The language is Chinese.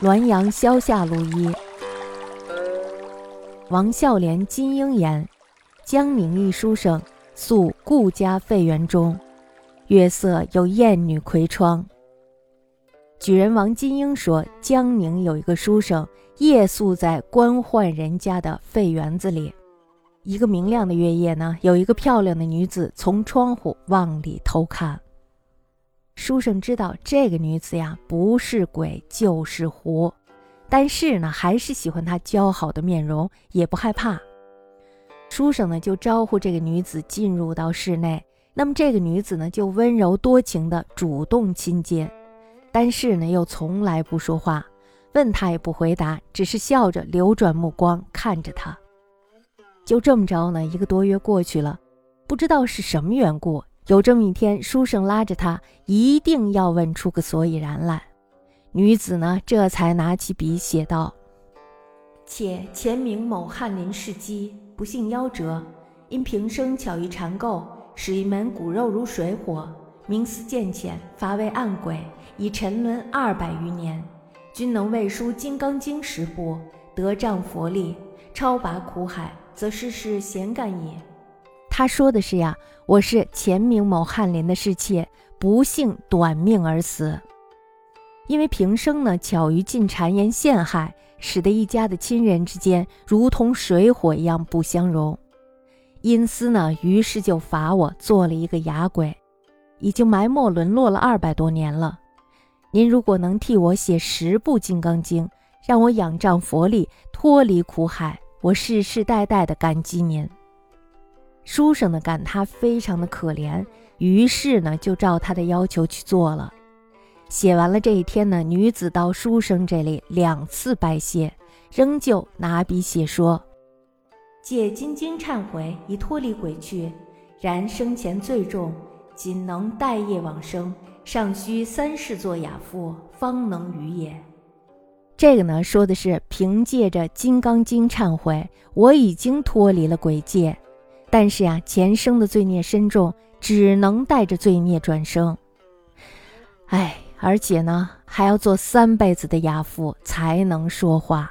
滦阳萧下路一，王孝廉金英言，江宁一书生，宿顾家废园中。月色有艳女窥窗。举人王金英说，江宁有一个书生，夜宿在官宦人家的废园子里。一个明亮的月夜呢，有一个漂亮的女子从窗户往里偷看。书生知道这个女子呀，不是鬼就是狐，但是呢，还是喜欢她姣好的面容，也不害怕。书生呢，就招呼这个女子进入到室内。那么这个女子呢，就温柔多情的主动亲近，但是呢，又从来不说话，问他也不回答，只是笑着流转目光看着他。就这么着呢，一个多月过去了，不知道是什么缘故，有这么一天，书生拉着他，一定要问出个所以然来。女子呢，这才拿起笔写道：“且前明某翰林世基，不幸夭折，因平生巧于缠垢，使一门骨肉如水火，冥思渐浅，乏为暗鬼，已沉沦二百余年。君能为书《金刚经》十部，得仗佛力，超拔苦海。”则世事闲干也。他说的是呀，我是前明某翰林的侍妾，不幸短命而死。因为平生呢巧于进谗言陷害，使得一家的亲人之间如同水火一样不相容。因私呢，于是就罚我做了一个哑鬼，已经埋没沦落了二百多年了。您如果能替我写十部《金刚经》，让我仰仗佛力，脱离苦海。我世世代代的感激您。书生呢感他非常的可怜，于是呢就照他的要求去做了。写完了这一天呢，女子到书生这里两次拜谢，仍旧拿笔写说：“借金经忏悔，已脱离鬼去。然生前最重，仅能待业往生，尚需三世做哑妇，方能于也。”这个呢，说的是凭借着《金刚经》忏悔，我已经脱离了鬼界，但是呀，前生的罪孽深重，只能带着罪孽转生。哎，而且呢，还要做三辈子的亚父才能说话。